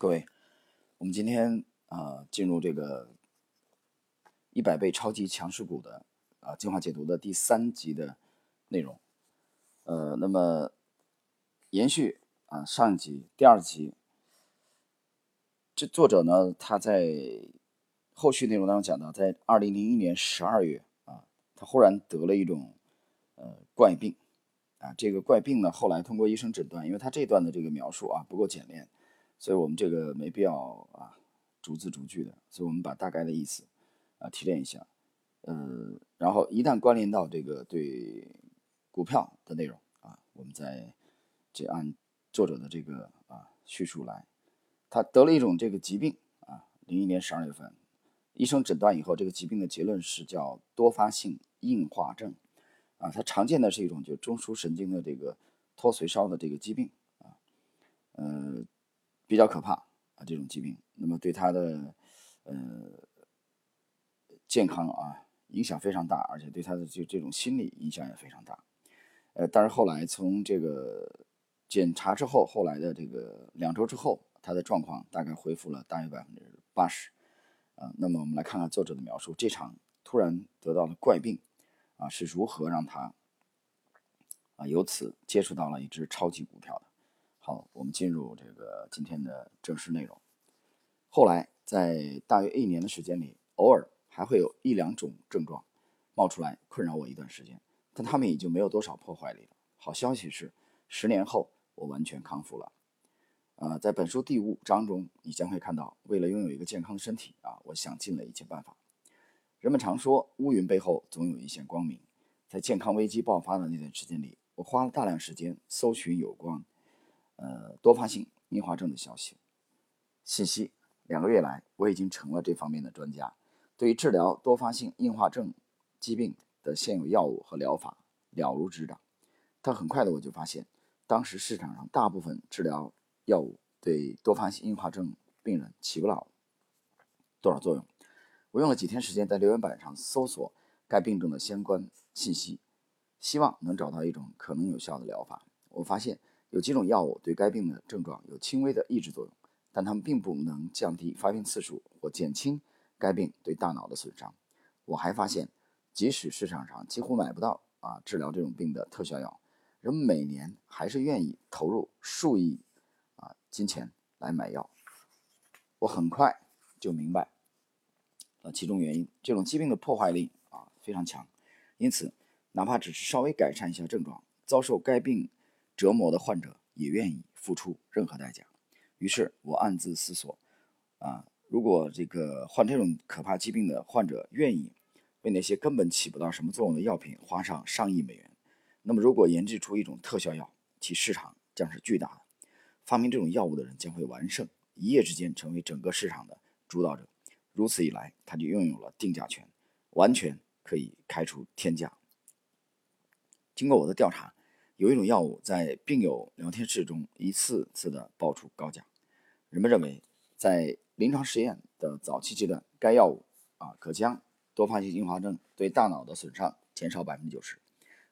各位，我们今天啊进入这个一百倍超级强势股的啊精华解读的第三集的内容。呃，那么延续啊上一集第二集，这作者呢他在后续内容当中讲到，在二零零一年十二月啊，他忽然得了一种呃怪病。啊，这个怪病呢，后来通过医生诊断，因为他这段的这个描述啊不够简练，所以我们这个没必要啊逐字逐句的，所以我们把大概的意思啊提炼一下，呃，然后一旦关联到这个对股票的内容啊，我们再这按作者的这个啊叙述来，他得了一种这个疾病啊，零一年十二月份，医生诊断以后，这个疾病的结论是叫多发性硬化症。啊，它常见的是一种就中枢神经的这个脱髓烧的这个疾病啊，呃，比较可怕啊，这种疾病，那么对他的呃健康啊影响非常大，而且对他的就这种心理影响也非常大，呃，但是后来从这个检查之后，后来的这个两周之后，他的状况大概恢复了大约百分之八十，啊，那么我们来看看作者的描述，这场突然得到的怪病。啊，是如何让他啊由此接触到了一只超级股票的？好，我们进入这个今天的正式内容。后来在大约一年的时间里，偶尔还会有一两种症状冒出来困扰我一段时间，但他们已经没有多少破坏力了。好消息是，十年后我完全康复了。呃，在本书第五章中，你将会看到，为了拥有一个健康的身体啊，我想尽了一切办法。人们常说，乌云背后总有一线光明。在健康危机爆发的那段时间里，我花了大量时间搜寻有关呃多发性硬化症的消息信息。两个月来，我已经成了这方面的专家，对于治疗多发性硬化症疾病的现有药物和疗法了如指掌。但很快的，我就发现，当时市场上大部分治疗药物对多发性硬化症病人起不了多少作用。我用了几天时间在留言板上搜索该病症的相关信息，希望能找到一种可能有效的疗法。我发现有几种药物对该病的症状有轻微的抑制作用，但它们并不能降低发病次数或减轻该病对大脑的损伤。我还发现，即使市场上几乎买不到啊治疗这种病的特效药，人们每年还是愿意投入数亿啊金钱来买药。我很快就明白。呃，其中原因，这种疾病的破坏力啊非常强，因此哪怕只是稍微改善一下症状，遭受该病折磨的患者也愿意付出任何代价。于是我暗自思索，啊，如果这个患这种可怕疾病的患者愿意为那些根本起不到什么作用的药品花上上亿美元，那么如果研制出一种特效药，其市场将是巨大的。发明这种药物的人将会完胜，一夜之间成为整个市场的主导者。如此一来，他就拥有了定价权，完全可以开出天价。经过我的调查，有一种药物在病友聊天室中一次次的爆出高价。人们认为，在临床实验的早期阶段，该药物啊可将多发性硬化症对大脑的损伤减少百分之九十。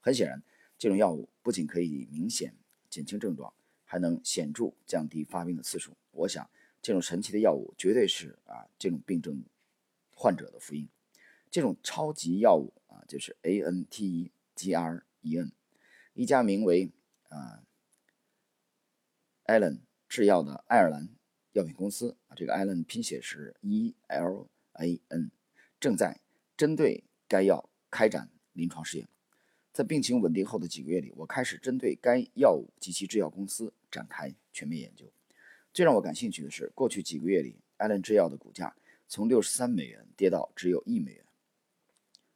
很显然，这种药物不仅可以明显减轻症状，还能显著降低发病的次数。我想。这种神奇的药物绝对是啊，这种病症患者的福音。这种超级药物啊，就是 A N T E G R E N，一家名为啊 Allen 制药的爱尔兰药品公司啊，这个 Allen 拼写是 E L A N，正在针对该药开展临床试验。在病情稳定后的几个月里，我开始针对该药物及其制药公司展开全面研究。最让我感兴趣的是，过去几个月里，艾伦制药的股价从六十三美元跌到只有一美元。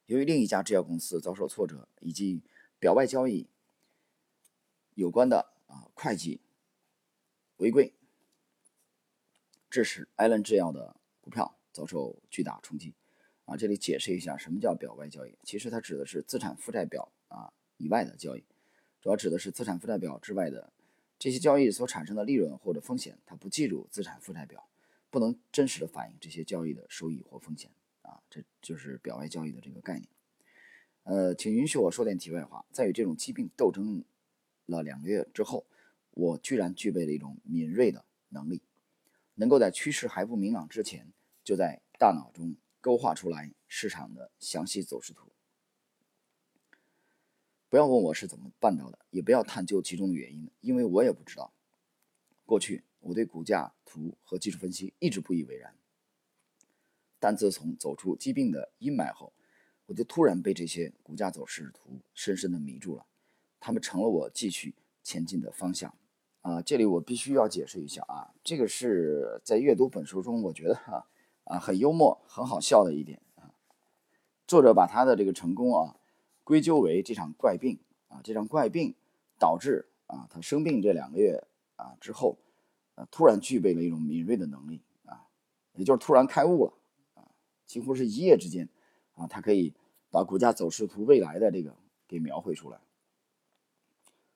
由于另一家制药公司遭受挫折，以及表外交易有关的啊会计违规，致使艾伦制药的股票遭受巨大冲击。啊，这里解释一下什么叫表外交易，其实它指的是资产负债表啊以外的交易，主要指的是资产负债表之外的。这些交易所产生的利润或者风险，它不计入资产负债表，不能真实的反映这些交易的收益或风险啊，这就是表外交易的这个概念。呃，请允许我说点题外话，在与这种疾病斗争了两个月之后，我居然具备了一种敏锐的能力，能够在趋势还不明朗之前，就在大脑中勾画出来市场的详细走势图。不要问我是怎么办到的，也不要探究其中的原因，因为我也不知道。过去我对股价图和技术分析一直不以为然，但自从走出疾病的阴霾后，我就突然被这些股价走势图深深的迷住了，他们成了我继续前进的方向。啊，这里我必须要解释一下啊，这个是在阅读本书中，我觉得哈啊很幽默、很好笑的一点啊。作者把他的这个成功啊归咎为这场怪病啊，这场怪病导致啊他生病这两个月啊之后，啊突然具备了一种敏锐的能力啊，也就是突然开悟了啊，几乎是一夜之间啊，他可以把股价走势图未来的这个给描绘出来。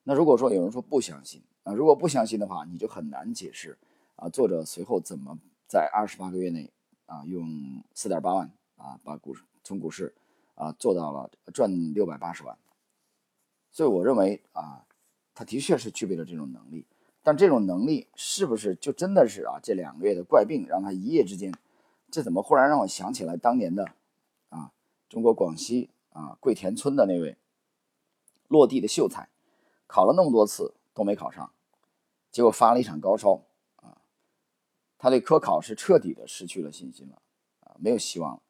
那如果说有人说不相信，啊，如果不相信的话，你就很难解释啊。作者随后怎么在二十八个月内啊，用四点八万啊，把股市从股市啊做到了赚六百八十万。所以我认为啊，他的确是具备了这种能力。但这种能力是不是就真的是啊？这两个月的怪病让他一夜之间，这怎么忽然让我想起来当年的啊，中国广西啊桂田村的那位落地的秀才，考了那么多次。都没考上，结果发了一场高烧啊！他对科考是彻底的失去了信心了啊，没有希望了。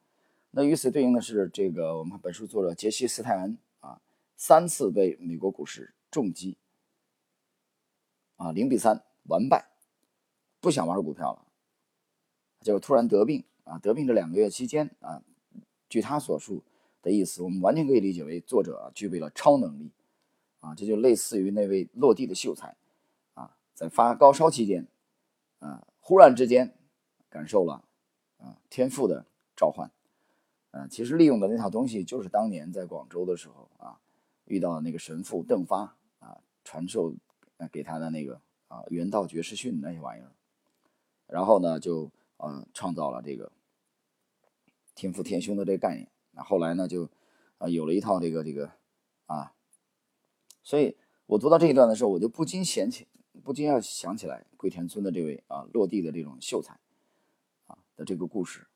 那与此对应的是，这个我们本书作者杰西·斯泰恩啊，三次被美国股市重击啊，零比三完败，不想玩股票了，结果突然得病啊！得病这两个月期间啊，据他所述的意思，我们完全可以理解为作者具备了超能力。啊，这就类似于那位落地的秀才，啊，在发高烧期间，啊，忽然之间感受了啊天赋的召唤，啊，其实利用的那套东西就是当年在广州的时候啊遇到那个神父邓发啊传授给他的那个啊元道绝世训那些玩意儿，然后呢就啊创造了这个天赋天凶的这个概念，那后来呢就啊有了一套这个这个啊。所以我读到这一段的时候，我就不禁想起，不禁要想起来桂田村的这位啊落地的这种秀才，啊的这个故事。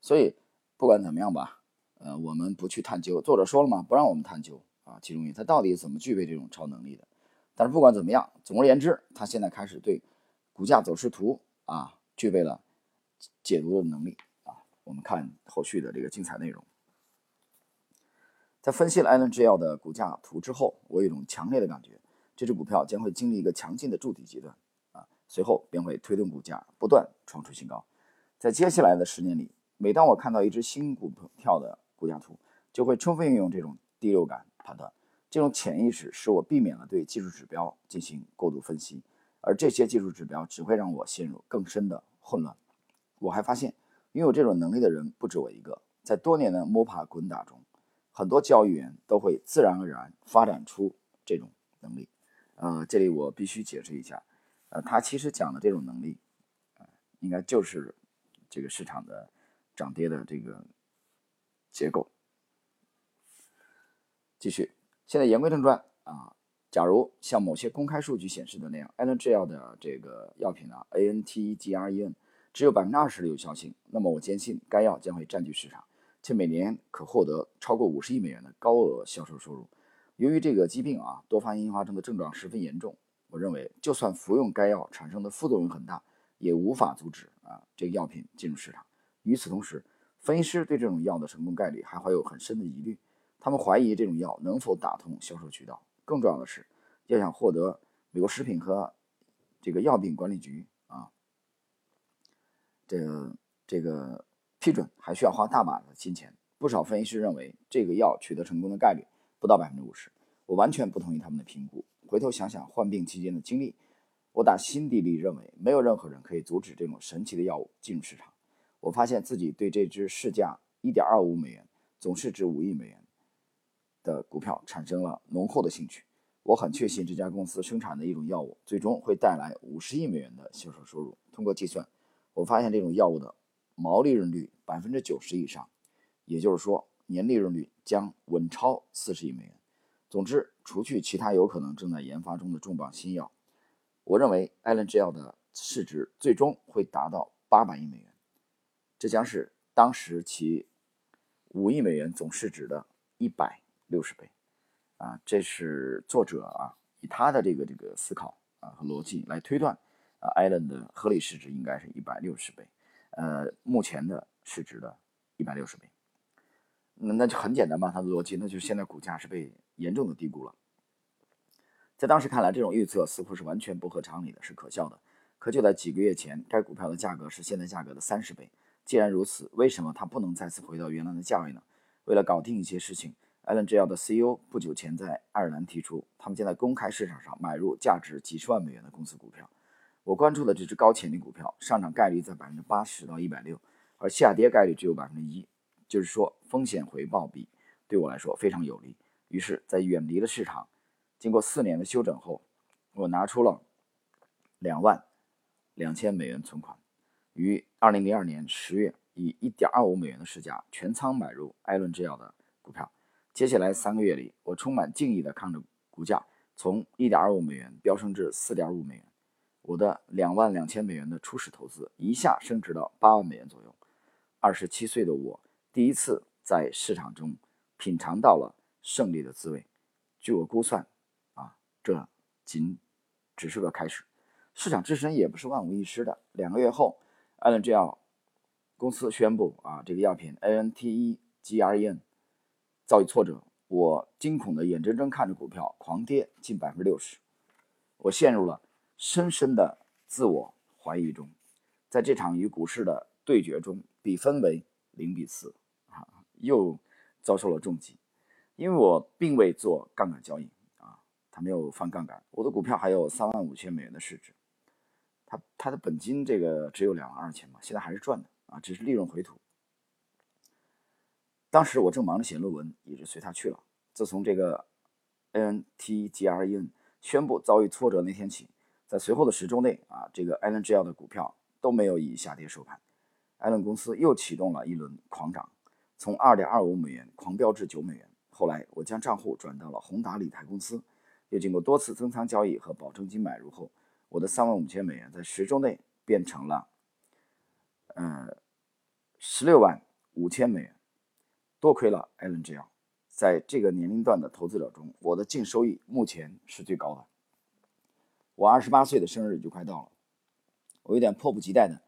所以不管怎么样吧，呃，我们不去探究。作者说了嘛，不让我们探究啊，其中他到底怎么具备这种超能力的。但是不管怎么样，总而言之，他现在开始对股价走势图啊具备了解读的能力啊。我们看后续的这个精彩内容。在分析了 Allen GL 的股价图之后，我有一种强烈的感觉，这只股票将会经历一个强劲的筑底阶段，啊，随后便会推动股价不断创出新高。在接下来的十年里，每当我看到一只新股票的股价图，就会充分运用这种第六感判断，这种潜意识使我避免了对技术指标进行过度分析，而这些技术指标只会让我陷入更深的混乱。我还发现，拥有这种能力的人不止我一个，在多年的摸爬滚打中。很多交易员都会自然而然发展出这种能力，呃，这里我必须解释一下，呃，他其实讲的这种能力，呃，应该就是这个市场的涨跌的这个结构。继续，现在言归正传啊，假如像某些公开数据显示的那样，Angel 的这个药品呢，A N T E G R E N 只有百分之二十的有效性，那么我坚信该药将会占据市场。且每年可获得超过五十亿美元的高额销售收入。由于这个疾病啊，多发性硬化症的症状十分严重，我认为就算服用该药产生的副作用很大，也无法阻止啊这个药品进入市场。与此同时，分析师对这种药的成功概率还怀有很深的疑虑，他们怀疑这种药能否打通销售渠道。更重要的是，要想获得美国食品和这个药品管理局啊，这这个。批准还需要花大把的金钱，不少分析师认为这个药取得成功的概率不到百分之五十。我完全不同意他们的评估。回头想想患病期间的经历，我打心底里认为没有任何人可以阻止这种神奇的药物进入市场。我发现自己对这只市价一点二五美元、总市值五亿美元的股票产生了浓厚的兴趣。我很确信这家公司生产的一种药物最终会带来五十亿美元的销售收入。通过计算，我发现这种药物的。毛利润率百分之九十以上，也就是说年利润率将稳超四十亿美元。总之，除去其他有可能正在研发中的重磅新药，我认为 Allen GL 的市值最终会达到八百亿美元，这将是当时其五亿美元总市值的一百六十倍。啊，这是作者啊以他的这个这个思考啊和逻辑来推断啊，艾伦的合理市值应该是一百六十倍，呃，目前的市值的一百六十倍。那那就很简单嘛，他的逻辑，那就是现在股价是被严重的低估了。在当时看来，这种预测似乎是完全不合常理的，是可笑的。可就在几个月前，该股票的价格是现在价格的三十倍。既然如此，为什么它不能再次回到原来的价位呢？为了搞定一些事情艾伦制药的 CEO 不久前在爱尔兰提出，他们将在公开市场上买入价值几十万美元的公司股票。我关注的这只高潜力股票，上涨概率在百分之八十到一百六，而下跌概率只有百分之一，就是说风险回报比对我来说非常有利。于是，在远离了市场。经过四年的休整后，我拿出了两万两千美元存款，于二零零二年十月以一点二五美元的市价全仓买入艾伦制药的股票。接下来三个月里，我充满敬意地看着股价从一点二五美元飙升至四点五美元，我的两万两千美元的初始投资一下升值到八万美元左右。二十七岁的我第一次在市场中品尝到了胜利的滋味。据我估算。啊这仅只是个开始，市场自身也不是万无一失的。两个月后，艾伦制药公司宣布啊，这个药品 ANTEGREN 遭遇挫折，我惊恐的眼睁睁看着股票狂跌近百分之六十，我陷入了深深的自我怀疑中。在这场与股市的对决中，比分为零比四，啊，又遭受了重击，因为我并未做杠杆交易。啊他没有放杠杆，我的股票还有三万五千美元的市值，他他的本金这个只有两万二千嘛，现在还是赚的啊，只是利润回吐。当时我正忙着写论文，一直随他去了。自从这个 NTGREN 宣布遭遇挫折那天起，在随后的十周内啊，这个艾伦制药的股票都没有以下跌收盘。艾伦公司又启动了一轮狂涨，从二点二五美元狂飙至九美元。后来我将账户转到了宏达理财公司。又经过多次增仓交易和保证金买入后，我的三万五千美元在十周内变成了，呃，十六万五千美元。多亏了艾伦制药，在这个年龄段的投资者中，我的净收益目前是最高的。我二十八岁的生日就快到了，我有点迫不及待的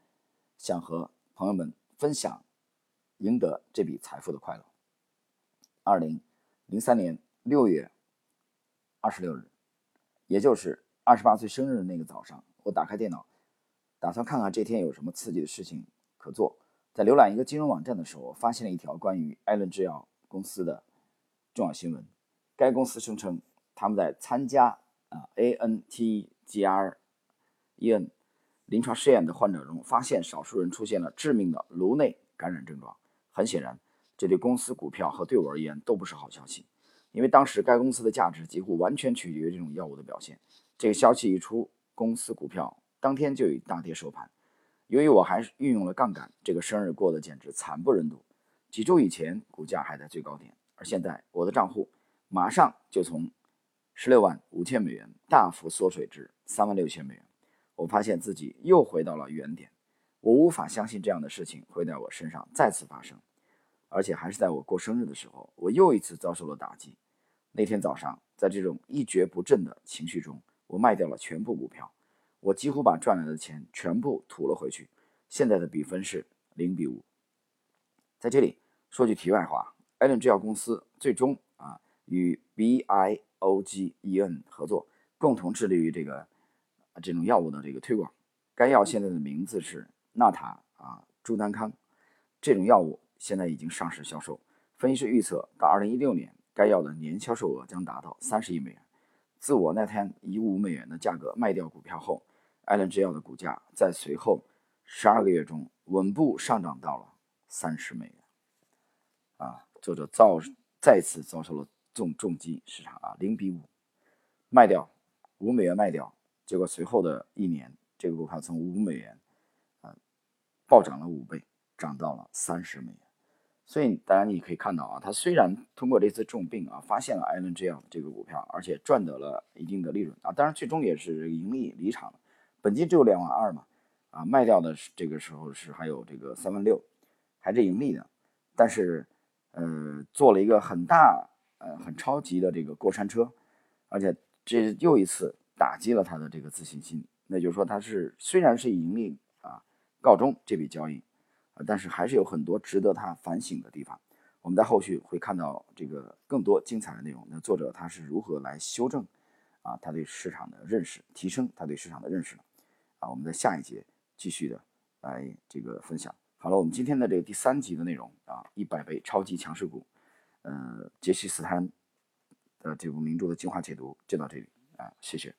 想和朋友们分享赢得这笔财富的快乐。二零零三年六月。二十六日，也就是二十八岁生日的那个早上，我打开电脑，打算看看这天有什么刺激的事情可做。在浏览一个金融网站的时候，我发现了一条关于艾伦制药公司的重要新闻。该公司声称，他们在参加啊 ANTGREN 临床试验的患者中，发现少数人出现了致命的颅内感染症状。很显然，这对公司股票和对我而言都不是好消息。因为当时该公司的价值几乎完全取决于这种药物的表现。这个消息一出，公司股票当天就以大跌收盘。由于我还是运用了杠杆，这个生日过得简直惨不忍睹。几周以前股价还在最高点，而现在我的账户马上就从十六万五千美元大幅缩水至三万六千美元。我发现自己又回到了原点。我无法相信这样的事情会在我身上再次发生。而且还是在我过生日的时候，我又一次遭受了打击。那天早上，在这种一蹶不振的情绪中，我卖掉了全部股票，我几乎把赚来的钱全部吐了回去。现在的比分是零比五。在这里说句题外话，艾伦制药公司最终啊与 B I OGEN 合作，共同致力于这个这种药物的这个推广。该药现在的名字是纳塔啊朱丹康，这种药物。现在已经上市销售。分析师预测，到二零一六年，该药的年销售额将达到三十亿美元。自我那天以五美元的价格卖掉股票后，艾伦制药的股价在随后十二个月中稳步上涨到了三十美元。啊，作者遭再次遭受了重重击，市场啊零比五卖掉五美元卖掉，结果随后的一年，这个股票从五美元啊暴涨了五倍，涨到了三十美元。所以，当然你可以看到啊，他虽然通过这次重病啊，发现了艾伦这样这个股票，而且赚得了一定的利润啊，当然最终也是盈利离场了。本金只有两万二嘛，啊，卖掉的这个时候是还有这个三万六，还是盈利的，但是呃做了一个很大呃很超级的这个过山车，而且这又一次打击了他的这个自信心。那就是说他是虽然是以盈利啊告终这笔交易，啊，但是还是有很多值得他反省的地方。我们在后续会看到这个更多精彩的内容。那作者他是如何来修正啊他对市场的认识，提升他对市场的认识呢？啊，我们在下一节继续的来这个分享。好了，我们今天的这个第三集的内容啊，一百倍超级强势股，呃，杰西斯坦的这部名著的精华解读就到这里啊，谢谢。